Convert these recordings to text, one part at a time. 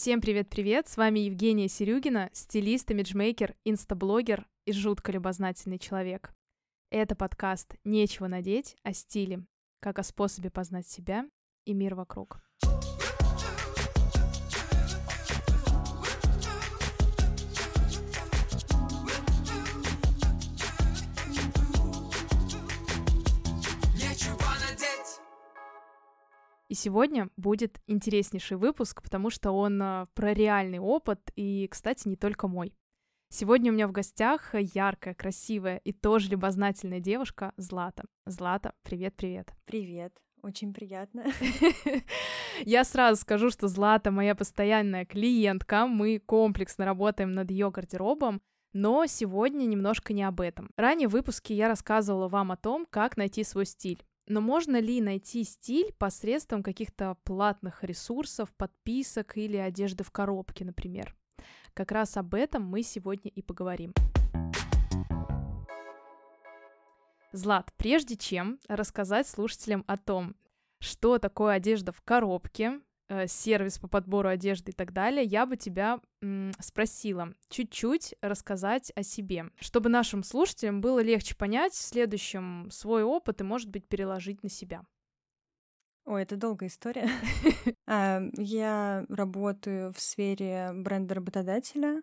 Всем привет-привет! С вами Евгения Серюгина, стилист, имиджмейкер, инстаблогер и жутко любознательный человек. Это подкаст «Нечего надеть» о стиле, как о способе познать себя и мир вокруг. И сегодня будет интереснейший выпуск, потому что он а, про реальный опыт и, кстати, не только мой. Сегодня у меня в гостях яркая, красивая и тоже любознательная девушка Злата. Злата, привет-привет. Привет. Очень приятно. Я сразу скажу, что Злата моя постоянная клиентка. Мы комплексно работаем над ее гардеробом. Но сегодня немножко не об этом. Ранее в выпуске я рассказывала вам о том, как найти свой стиль. Но можно ли найти стиль посредством каких-то платных ресурсов, подписок или одежды в коробке, например? Как раз об этом мы сегодня и поговорим. Злат, прежде чем рассказать слушателям о том, что такое одежда в коробке, сервис по подбору одежды и так далее, я бы тебя м, спросила чуть-чуть рассказать о себе, чтобы нашим слушателям было легче понять в следующем свой опыт и, может быть, переложить на себя. Ой, это долгая история. А, я работаю в сфере бренда работодателя.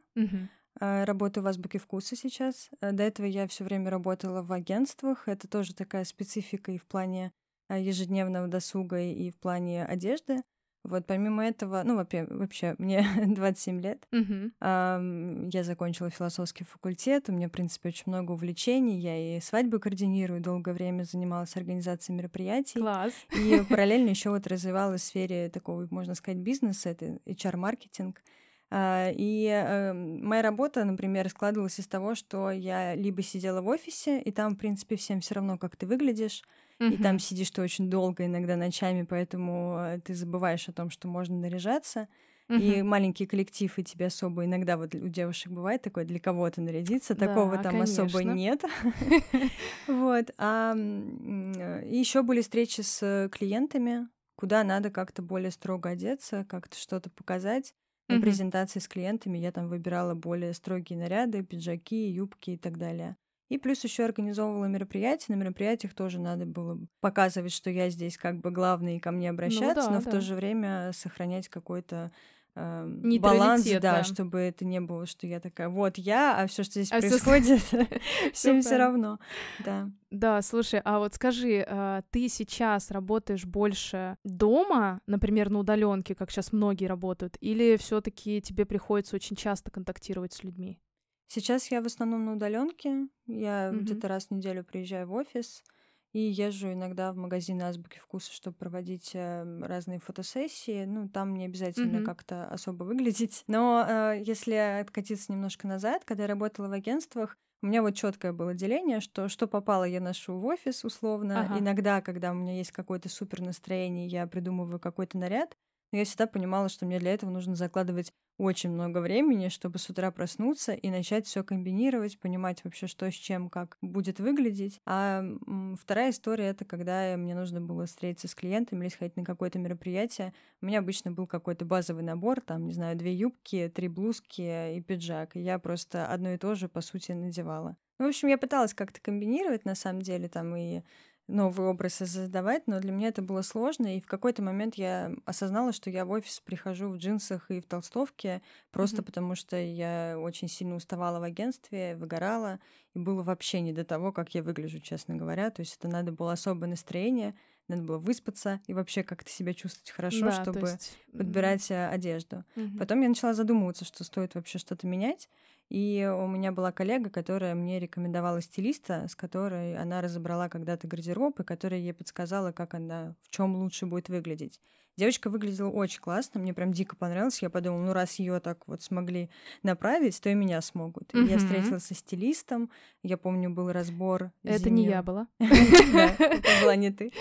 А, работаю в Азбуке вкуса сейчас. А, до этого я все время работала в агентствах. Это тоже такая специфика и в плане ежедневного досуга, и в плане одежды. Вот помимо этого, ну, вообще, мне 27 лет, uh-huh. эм, я закончила философский факультет, у меня, в принципе, очень много увлечений, я и свадьбы координирую, долгое время занималась организацией мероприятий. Класс. И параллельно еще вот развивалась в сфере такого, можно сказать, бизнеса, это HR-маркетинг. А, и э, моя работа, например, складывалась из того, что я либо сидела в офисе, и там, в принципе, всем все равно, как ты выглядишь, Угу. И там сидишь ты очень долго, иногда ночами, поэтому э, ты забываешь о том, что можно наряжаться. Угу. И маленький коллектив, и тебе особо иногда вот у девушек бывает такое для кого-то нарядиться, такого там конечно. особо нет. Вот. А э, еще были встречи с клиентами, куда надо как-то более строго одеться, как-то что-то показать. На презентации с клиентами я там выбирала более строгие наряды, пиджаки, юбки и так далее. И плюс еще организовывала мероприятия. На мероприятиях тоже надо было показывать, что я здесь как бы главный и ко мне ну обращаться, ну, да, но да. в то же время сохранять какой-то э, баланс, да, да, чтобы это не было, что я такая, вот я, а все, что здесь а происходит, всем все равно, да. Да, слушай, а вот скажи, а, ты сейчас работаешь больше дома, например, на удаленке, как сейчас многие работают, или все-таки тебе приходится очень часто контактировать с людьми? Сейчас я в основном на удаленке. Я Мгм. где-то раз в неделю приезжаю в офис и езжу иногда в магазин Азбуки вкуса, чтобы проводить э, разные фотосессии. Ну, там не обязательно Мгм. как-то особо выглядеть. Но э, если откатиться немножко назад, когда я работала в агентствах, у меня вот четкое было деление, что что попало, я ношу в офис условно. Ага. Иногда, когда у меня есть какое-то супер настроение, я придумываю какой-то наряд. Но я всегда понимала, что мне для этого нужно закладывать очень много времени, чтобы с утра проснуться и начать все комбинировать, понимать вообще, что с чем, как будет выглядеть. А вторая история — это когда мне нужно было встретиться с клиентами или сходить на какое-то мероприятие. У меня обычно был какой-то базовый набор, там, не знаю, две юбки, три блузки и пиджак. Я просто одно и то же, по сути, надевала. Ну, в общем, я пыталась как-то комбинировать, на самом деле, там и новые образы создавать, но для меня это было сложно, и в какой-то момент я осознала, что я в офис прихожу в джинсах и в толстовке, просто mm-hmm. потому что я очень сильно уставала в агентстве, выгорала, и было вообще не до того, как я выгляжу, честно говоря. То есть это надо было особое настроение, надо было выспаться и вообще как-то себя чувствовать хорошо, да, чтобы есть... подбирать mm-hmm. одежду. Mm-hmm. Потом я начала задумываться, что стоит вообще что-то менять. И у меня была коллега, которая мне рекомендовала стилиста, с которой она разобрала когда-то гардероб, и которая ей подсказала, как она, в чем лучше будет выглядеть. Девочка выглядела очень классно, мне прям дико понравилось. Я подумала, ну раз ее так вот смогли направить, то и меня смогут. И я встретилась со стилистом. Я помню, был разбор. Это не я была. Это была не ты.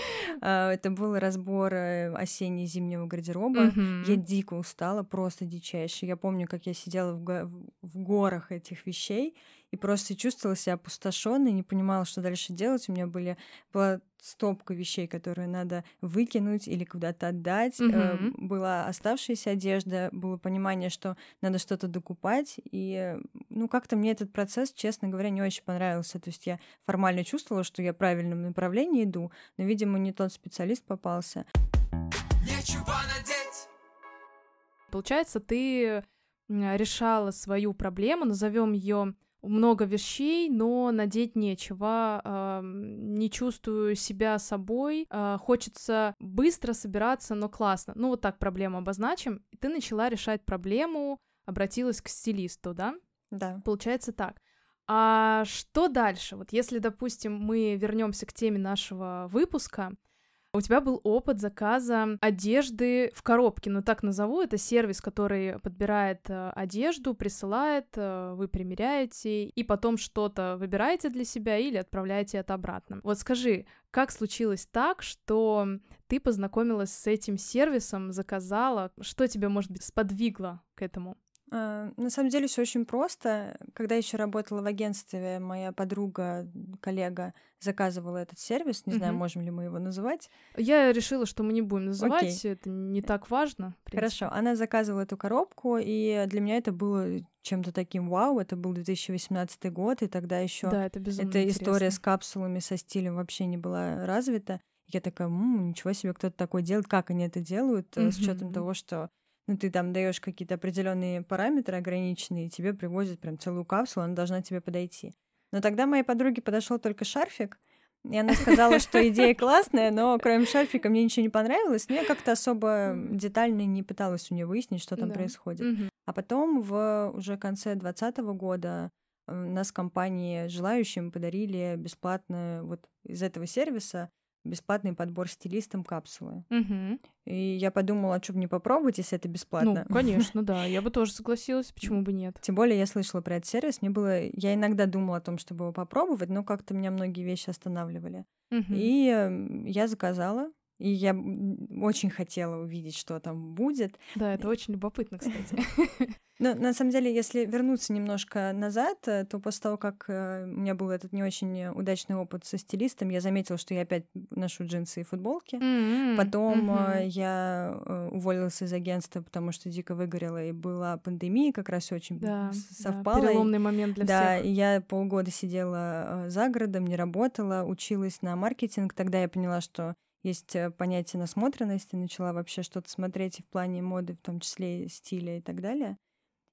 А, это был разбор э, осенне-зимнего гардероба. Я дико устала, просто дичайше. Я помню, как я сидела в горах этих вещей, и просто чувствовала себя опустошенной, не понимала, что дальше делать. У меня были, была стопка вещей, которые надо выкинуть или куда-то отдать. Mm-hmm. Была оставшаяся одежда, было понимание, что надо что-то докупать. И, ну, как-то мне этот процесс, честно говоря, не очень понравился. То есть я формально чувствовала, что я в правильном направлении иду, но, видимо, не тот специалист попался. Получается, ты решала свою проблему, назовем ее много вещей, но надеть нечего, э, не чувствую себя собой, э, хочется быстро собираться, но классно. Ну вот так проблему обозначим. И ты начала решать проблему, обратилась к стилисту, да? Да. Получается так. А что дальше? Вот если, допустим, мы вернемся к теме нашего выпуска, у тебя был опыт заказа одежды в коробке, ну так назову, это сервис, который подбирает э, одежду, присылает, э, вы примеряете, и потом что-то выбираете для себя или отправляете это обратно. Вот скажи, как случилось так, что ты познакомилась с этим сервисом, заказала, что тебя, может быть, сподвигло к этому? А, на самом деле все очень просто. Когда еще работала в агентстве, моя подруга, коллега заказывала этот сервис. Не знаю, можем ли мы его называть. Я решила, что мы не будем называть, Окей. это не так важно. Хорошо, она заказывала эту коробку, и для меня это было чем-то таким вау. Это был 2018 год, и тогда еще да, это безумно эта интересно. история с капсулами, со стилем вообще не была развита. Я такая, м-м, ничего себе, кто-то такой делает, как они это делают, mm-hmm. с учетом того, что ну, ты там даешь какие-то определенные параметры ограниченные, и тебе привозят прям целую капсулу, она должна тебе подойти. Но тогда моей подруге подошел только шарфик, и она сказала, что идея классная, но кроме шарфика мне ничего не понравилось. Но я как-то особо детально не пыталась у нее выяснить, что там да. происходит. Угу. А потом в уже конце 2020 года э, нас компании желающим подарили бесплатно вот из этого сервиса бесплатный подбор стилистам капсулы. Угу. И я подумала, а что бы не попробовать, если это бесплатно. Ну, конечно, да. Я бы тоже согласилась, почему бы нет. Тем более я слышала про этот сервис. Мне было... Я иногда думала о том, чтобы его попробовать, но как-то меня многие вещи останавливали. Угу. И я заказала. И я очень хотела увидеть, что там будет. Да, это очень любопытно, кстати. Но на самом деле, если вернуться немножко назад, э, то после того, как э, у меня был этот не очень удачный опыт со стилистом, я заметила, что я опять ношу джинсы и футболки. Mm-hmm. Потом mm-hmm. я уволилась из агентства, потому что дико выгорела, и была пандемия, как раз очень да, совпала. Да, переломный момент для да, всех. Да, и я полгода сидела за городом, не работала, училась на маркетинг. Тогда я поняла, что есть э, понятие насмотренности, начала вообще что-то смотреть и в плане моды, в том числе стиля и так далее.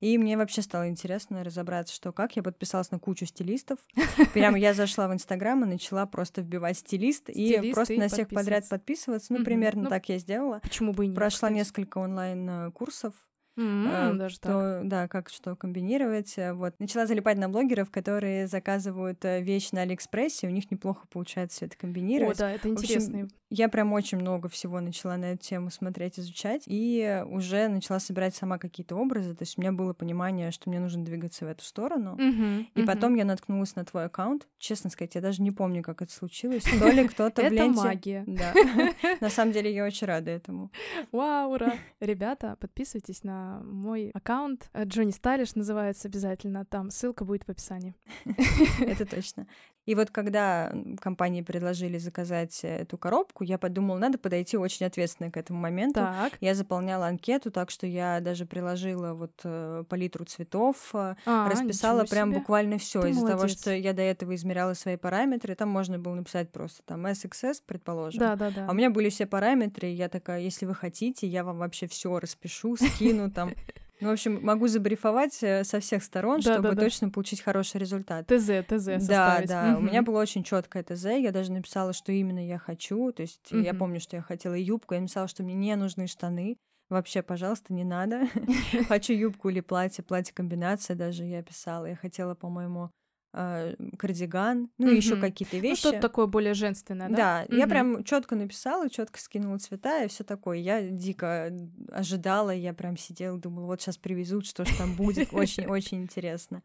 И мне вообще стало интересно разобраться, что как. Я подписалась на кучу стилистов. Прямо я зашла в Инстаграм и начала просто вбивать стилист, и просто на всех подряд подписываться. Ну, примерно ну, так я сделала. Почему бы и нет? Прошла несколько онлайн-курсов Mm-hmm, даже то, так. Да, как что комбинировать. Э, вот. Начала залипать на блогеров, которые заказывают э, вещи на Алиэкспрессе, у них неплохо получается все это комбинировать. О, да, это интересно. Я прям очень много всего начала на эту тему смотреть, изучать, и уже начала собирать сама какие-то образы. То есть у меня было понимание, что мне нужно двигаться в эту сторону. Mm-hmm, и mm-hmm. потом я наткнулась на твой аккаунт. Честно сказать, я даже не помню, как это случилось. То ли кто-то в ленте... Это магия. Да. На самом деле я очень рада этому. Вау, ура! Ребята, подписывайтесь на мой аккаунт. Э, Джонни Стайлиш называется обязательно. Там ссылка будет в описании. Это точно. И вот когда компании предложили заказать эту коробку, я подумала, надо подойти очень ответственно к этому моменту. Так. Я заполняла анкету, так что я даже приложила вот э, палитру цветов, э, а, расписала прям себе. буквально все из-за того, что я до этого измеряла свои параметры. Там можно было написать просто там SXS, предположим. Да, да, да. А у меня были все параметры, и я такая, если вы хотите, я вам вообще все распишу, скину там. Ну, в общем, могу забрифовать э, со всех сторон, да, чтобы да, да. точно получить хороший результат. ТЗ, ТЗ составить. Да, да. Угу. У меня было очень четкое ТЗ. Я даже написала, что именно я хочу. То есть угу. я помню, что я хотела юбку. Я написала, что мне не нужны штаны. Вообще, пожалуйста, не надо. Хочу юбку или платье, платье комбинация даже я писала. Я хотела, по-моему, кардиган, ну и еще какие-то вещи. Ну, что-то такое более женственное, да? Да, я прям четко написала, четко скинула цвета и все такое. Я дико ожидала, я прям сидела, думала, вот сейчас привезут, что же там будет, очень-очень интересно.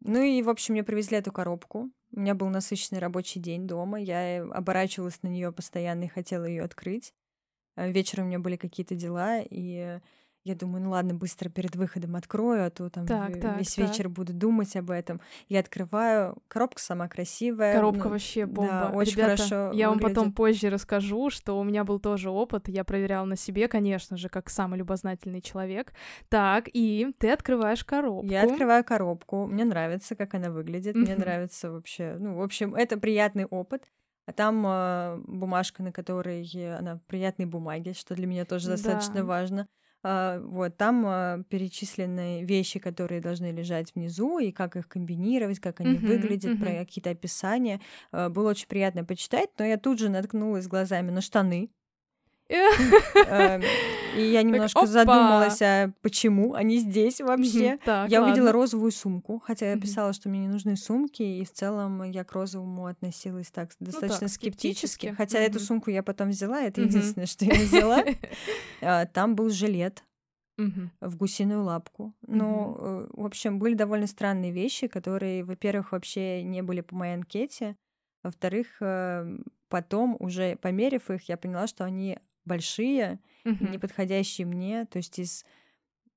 Ну и, в общем, мне привезли эту коробку. У меня был насыщенный рабочий день дома. Я оборачивалась на нее постоянно и хотела ее открыть. Э, вечером у меня были какие-то дела, и Я думаю, ну ладно, быстро перед выходом открою, а то там Так, весь так. вечер буду думать об этом. Я открываю, коробка сама красивая. Коробка ну, вообще да, бомба. очень Ребята, хорошо я вам потом выглядит. позже расскажу, что у меня был тоже опыт. Я проверяла на себе, конечно же, как самый любознательный человек. Так, и ты открываешь коробку. Я открываю коробку, мне нравится, как она выглядит, мне нравится вообще, ну, в общем, это приятный опыт. А там э, бумажка, на которой э, она приятной бумаге, что для меня тоже достаточно Да. важно. А, вот там э, перечислены вещи, которые должны лежать внизу, и как их комбинировать, как они Мгм, выглядят, про мгм. какие-то описания. Э, было очень приятно почитать, но я тут же наткнулась глазами на штаны. Эм, И я немножко задумалась, а почему они здесь вообще. Я увидела розовую сумку, хотя я писала, что мне не нужны сумки, и в целом я к розовому относилась так достаточно так, скептически. Хотя эту сумку я потом взяла, это единственное, что я взяла. А, Там был жилет в гусиную лапку. Ну, э, в общем, были довольно странные вещи, которые, во-первых, вообще не были по моей анкете, во-вторых, э, потом уже померив их, я поняла, что они большие, и Мгм. не подходящие мне. То есть из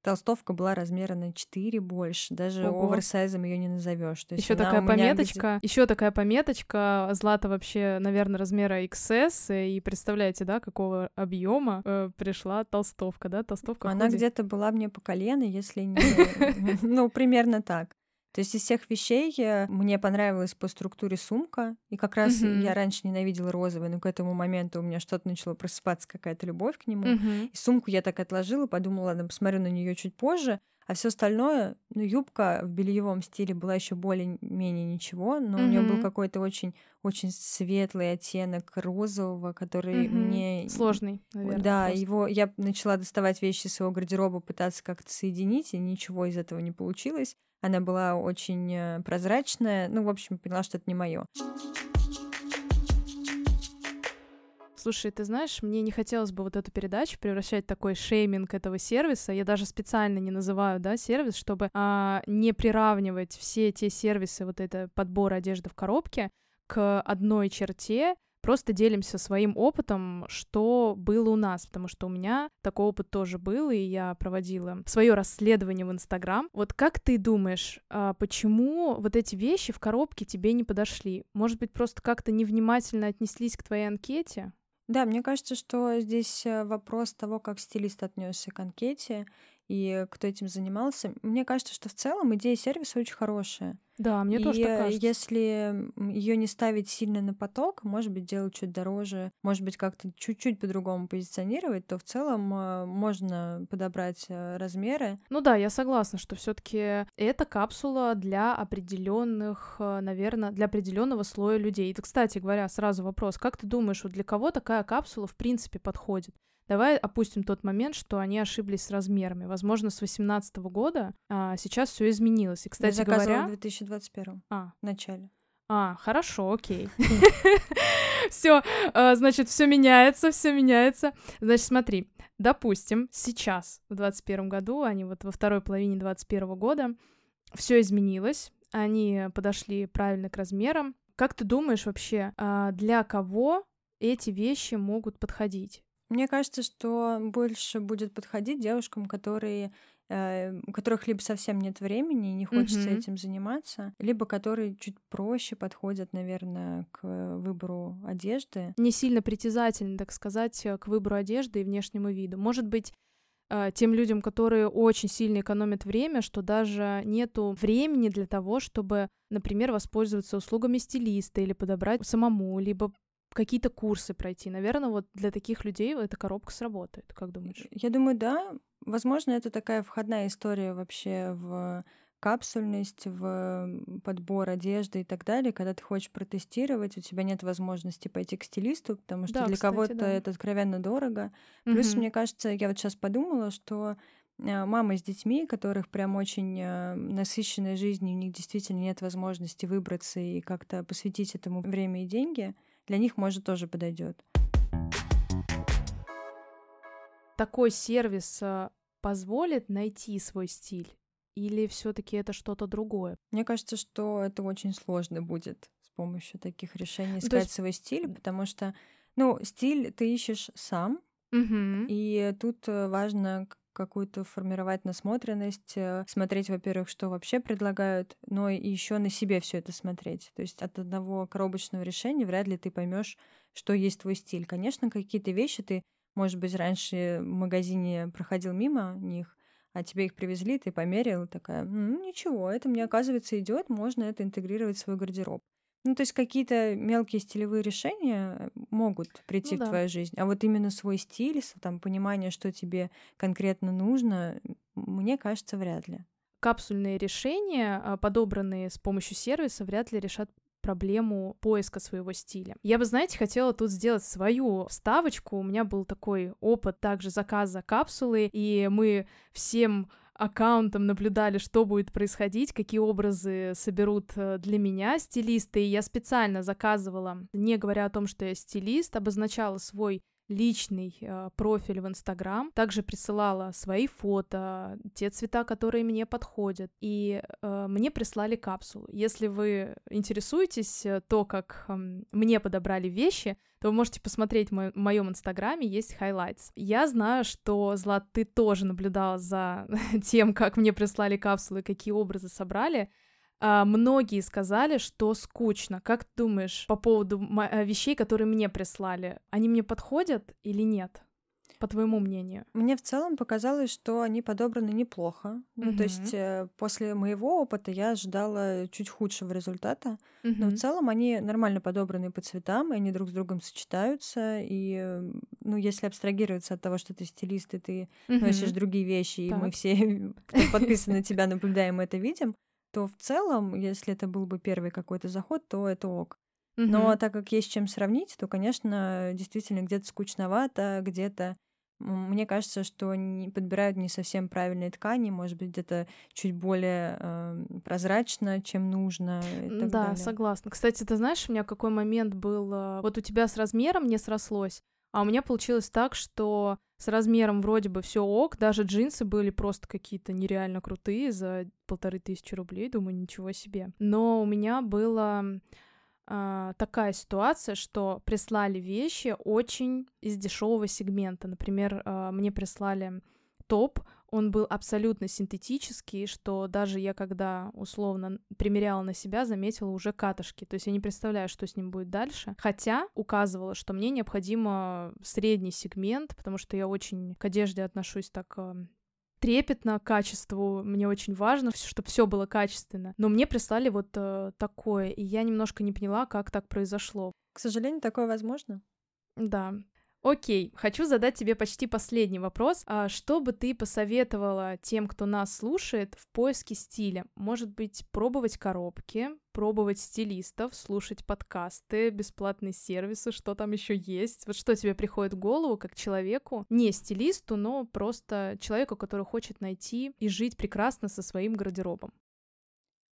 толстовка была размера на 4 больше. Даже Ого. оверсайзом ее не назовешь. Еще такая пометочка, еще такая пометочка. Злата вообще, наверное, размера XS. И представляете, да, какого объема пришла толстовка, да? Толстовка Она где-то была мне по колено, если не... Ну, примерно так. То есть из всех вещей э, мне понравилась по структуре сумка. И как раз Мгм. я раньше ненавидела розовый, но к этому моменту у меня что-то начало просыпаться, какая-то любовь к нему. Мгм. И сумку я так отложила, подумала, ладно, посмотрю на нее чуть позже. А все остальное, ну, юбка в бельевом стиле была еще более-менее ничего, но у нее был какой-то очень, очень светлый оттенок розового, который Мгм. мне Сложный, наверное. да, просто. его я начала доставать вещи из своего гардероба, пытаться как-то соединить, и ничего из этого не получилось. Она была очень э, прозрачная. Ну, в общем, поняла, что это не мое. Слушай, ты знаешь, мне не хотелось бы вот эту передачу превращать в такой шейминг этого сервиса. Я даже специально не называю, да, сервис, чтобы а, не приравнивать все те сервисы, вот это подбор одежды в коробке к одной черте. Просто делимся своим опытом, что было у нас, потому что у меня такой опыт тоже был, и я проводила свое расследование в Инстаграм. Вот как ты думаешь, а, почему вот эти вещи в коробке тебе не подошли? Может быть, просто как-то невнимательно отнеслись к твоей анкете? Да, мне кажется, что здесь э, вопрос того, как стилист отнесся к анкете и кто этим занимался. Мне кажется, что в целом идея сервиса очень хорошая. Да, мне и тоже так кажется. если ее не ставить сильно на поток, может быть, делать чуть дороже, может быть, как-то чуть-чуть по-другому позиционировать, то в целом э, можно подобрать э, размеры. Ну да, я согласна, что все-таки это капсула для определенных, наверное, для определенного слоя людей. И, кстати говоря, сразу вопрос: как ты думаешь, вот для кого такая капсула в принципе подходит? Давай опустим тот момент, что они ошиблись с размерами. Возможно, с 2018 года а, сейчас все изменилось. И, Я кстати заказывала говоря, в 2021 а, в начале. а, хорошо, окей. Все, значит, все меняется, все меняется. Значит, смотри, допустим, сейчас, в 2021 году, они вот во второй половине 2021 года, все изменилось, они подошли правильно к размерам. Как ты думаешь вообще, а, для кого эти вещи могут подходить? Мне кажется, что больше будет подходить девушкам, которые э, у которых либо совсем нет времени и не хочется Мгм. этим заниматься, либо которые чуть проще подходят, наверное, к выбору одежды. Не сильно притязательны, так сказать, к выбору одежды и внешнему виду. Может быть, э, тем людям, которые очень сильно экономят время, что даже нету времени для того, чтобы, например, воспользоваться услугами стилиста или подобрать самому, либо какие-то курсы пройти. Наверное, вот для таких людей эта коробка сработает. Как думаешь? Я думаю, да. Возможно, это такая входная история вообще в капсульность, в подбор одежды и так далее, когда ты хочешь протестировать, у тебя нет возможности пойти к стилисту, потому что Да, для кого-то да. это откровенно дорого. Плюс, Мгм. мне кажется, я вот сейчас подумала, что э, мамы с детьми, которых прям очень э, насыщенная жизнь, и у них действительно нет возможности выбраться и как-то посвятить этому время и деньги, для них, может, тоже подойдет. Такой сервис э, позволит найти свой стиль? Или все-таки это что-то другое? Мне кажется, что это очень сложно будет с помощью таких решений Ну, то искать есть- свой стиль, потому что, ну, стиль ты ищешь сам, Мгм. и тут э, важно, какую-то формировать насмотренность, э, смотреть, во-первых, что вообще предлагают, но и еще на себе все это смотреть. То есть от одного коробочного решения вряд ли ты поймешь, что есть твой стиль. Конечно, какие-то вещи ты, может быть, раньше в магазине проходил мимо них, а тебе их привезли, ты померил, такая, ну, ничего, это мне, оказывается, идет, можно это интегрировать в свой гардероб. Ну, то есть какие-то мелкие стилевые решения э, могут прийти ну, в да. твою жизнь, а вот именно свой стиль, там понимание, что тебе конкретно нужно, мне кажется, вряд ли. Капсульные решения, а, подобранные с помощью сервиса, вряд ли решат проблему поиска своего стиля. Я бы, знаете, хотела тут сделать свою вставочку. У меня был такой опыт также заказа капсулы, и мы всем аккаунтом наблюдали, что будет происходить, какие образы соберут э, для меня стилисты. И я специально заказывала, не говоря о том, что я стилист, обозначала свой личный э, профиль в Инстаграм, также присылала свои фото, те цвета, которые мне подходят, и э, мне прислали капсулу. Если вы интересуетесь э, то, как э, мне подобрали вещи, то вы можете посмотреть в моем инстаграме, есть highlights. Я знаю, что, Злат, ты тоже наблюдала за тем, как мне прислали капсулы, какие образы собрали. А, многие сказали, что скучно. Как ты думаешь по поводу э, вещей, которые мне прислали? Они мне подходят или нет? По твоему мнению? Мне в целом показалось, что они подобраны неплохо. Ну, то есть э, после моего опыта я ожидала чуть худшего результата. Но в целом они нормально подобраны по цветам, и они друг с другом сочетаются. И, ну, если абстрагироваться от того, что ты стилист, и ты носишь другие вещи, и мы все, кто подписан на тебя, наблюдаем это, видим, то в целом, если это был бы первый какой-то заход, то это ок. Но так как есть чем сравнить, то, конечно, действительно где-то скучновато, где-то мне кажется, что не подбирают не совсем правильные ткани, может быть, где-то чуть более э, прозрачно, чем нужно. да, далее. согласна. Кстати, ты знаешь, у меня какой момент был, э, вот у тебя с размером не срослось, а у меня получилось так, что с размером вроде бы все ок, даже джинсы были просто какие-то нереально крутые за полторы тысячи рублей, думаю, ничего себе. Но у меня была э, такая ситуация, что прислали вещи очень из дешевого сегмента. Например, э, мне прислали топ он был абсолютно синтетический, что даже я, когда условно примеряла на себя, заметила уже катышки. То есть я не представляю, что с ним будет дальше. Хотя указывала, что мне необходимо средний сегмент, потому что я очень к одежде отношусь так э, трепетно к качеству, мне очень важно, чтобы все было качественно. Но мне прислали вот э, такое, и я немножко не поняла, как так произошло. К сожалению, такое возможно. Да. Окей, хочу задать тебе почти последний вопрос. А что бы ты посоветовала тем, кто нас слушает, в поиске стиля? Может быть, пробовать коробки, пробовать стилистов, слушать подкасты, бесплатные сервисы, что там еще есть? Вот что тебе приходит в голову как человеку, не стилисту, но просто человеку, который хочет найти и жить прекрасно со своим гардеробом?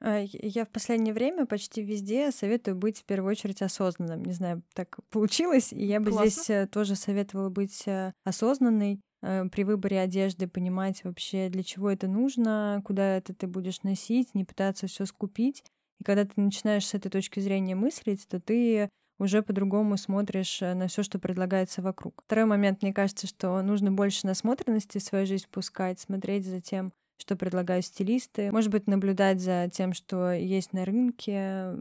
А, я в последнее время почти везде советую быть в первую очередь осознанным. Не знаю, так получилось. И я бы Классно. здесь э, тоже советовала быть э, осознанной э, при выборе одежды, понимать вообще, для чего это нужно, куда это ты будешь носить, не пытаться все скупить. И когда ты начинаешь с этой точки зрения мыслить, то ты уже по-другому смотришь на все, что предлагается вокруг. Второй момент, мне кажется, что нужно больше насмотренности в свою жизнь пускать, смотреть за тем, что предлагают стилисты. Может быть, наблюдать за тем, что есть на рынке.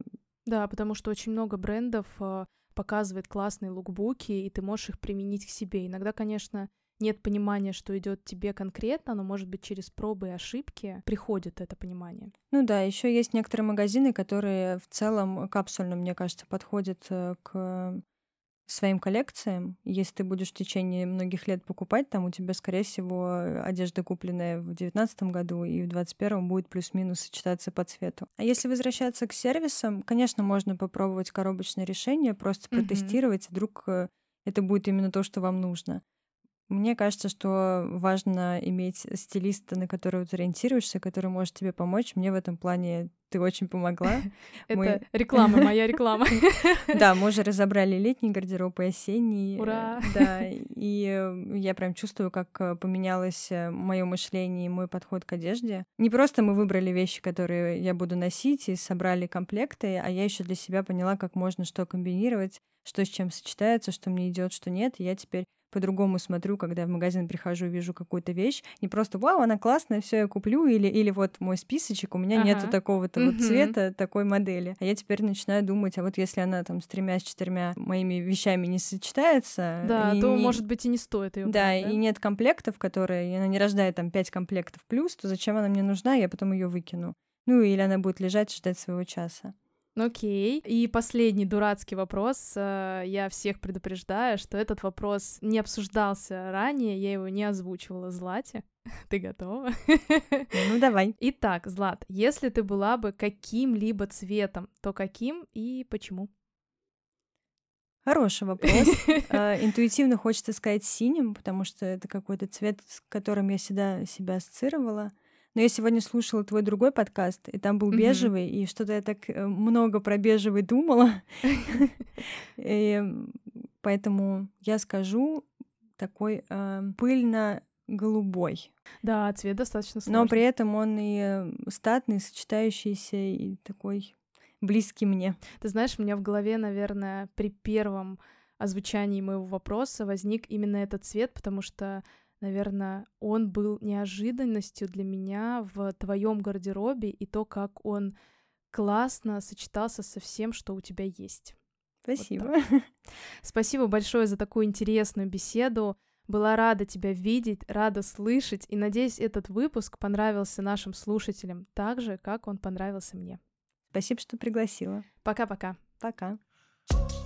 Да, потому что очень много брендов э, показывает классные лукбуки, и ты можешь их применить к себе. Иногда, конечно, нет понимания, что идет тебе конкретно, но, может быть, через пробы и ошибки приходит это понимание. Ну да, еще есть некоторые магазины, которые в целом капсульно, мне кажется, подходят э, к своим коллекциям. Если ты будешь в течение многих лет покупать, там у тебя, скорее всего, одежда, купленная в девятнадцатом году и в двадцать первом будет плюс-минус сочетаться по цвету. А если возвращаться к сервисам, конечно, можно попробовать коробочное решение, просто протестировать, mm-hmm. вдруг э, это будет именно то, что вам нужно. Мне кажется, что важно иметь стилиста, на которого ты ориентируешься, который может тебе помочь. Мне в этом плане ты очень помогла. Это реклама, моя реклама. Да, мы уже разобрали летний гардероб и осенний. Ура! Да, и я прям чувствую, как э, поменялось э, мое мышление и мой подход к одежде. Не просто мы выбрали вещи, которые я буду носить, и собрали комплекты, а я еще для себя поняла, как можно что комбинировать, что с чем сочетается, что мне идет, что нет. И я теперь по-другому смотрю, когда в магазин прихожу, вижу какую-то вещь. Не просто «Вау, она классная, все я куплю», или, или вот мой списочек, у меня ага. нету такого-то вот цвета, такой модели. А я теперь начинаю думать, а вот если она там с тремя, с четырьмя моими вещами не сочетается... Да, то, не... может быть, и не стоит ее Да, брать, да, и нет комплектов, которые... И она не рождает там пять комплектов плюс, то зачем она мне нужна, я потом ее выкину. Ну, или она будет лежать, ждать своего часа. Окей. И последний дурацкий вопрос. Э, я всех предупреждаю, что этот вопрос не обсуждался ранее, я его не озвучивала Злате. Ты готова? Ну, давай. Итак, Злат, если ты была бы каким-либо цветом, то каким и почему? Хороший вопрос. Э, интуитивно хочется сказать синим, потому что это какой-то цвет, с которым я всегда себя ассоциировала. Но я сегодня слушала твой другой подкаст, и там был бежевый, и что-то я так э, много про бежевый думала. И поэтому я скажу такой э, пыльно-голубой. Да, цвет достаточно сложный. Но при этом он и э, статный, сочетающийся, и такой близкий мне. Ты знаешь, у меня в голове, наверное, при первом озвучании моего вопроса возник именно этот цвет, потому что наверное, он был неожиданностью для меня в твоем гардеробе и то, как он классно сочетался со всем, что у тебя есть. Спасибо. Вот Спасибо большое за такую интересную беседу. Была рада тебя видеть, рада слышать, и надеюсь, этот выпуск понравился нашим слушателям так же, как он понравился мне. Спасибо, что пригласила. Пока-пока. Пока. -пока. Пока.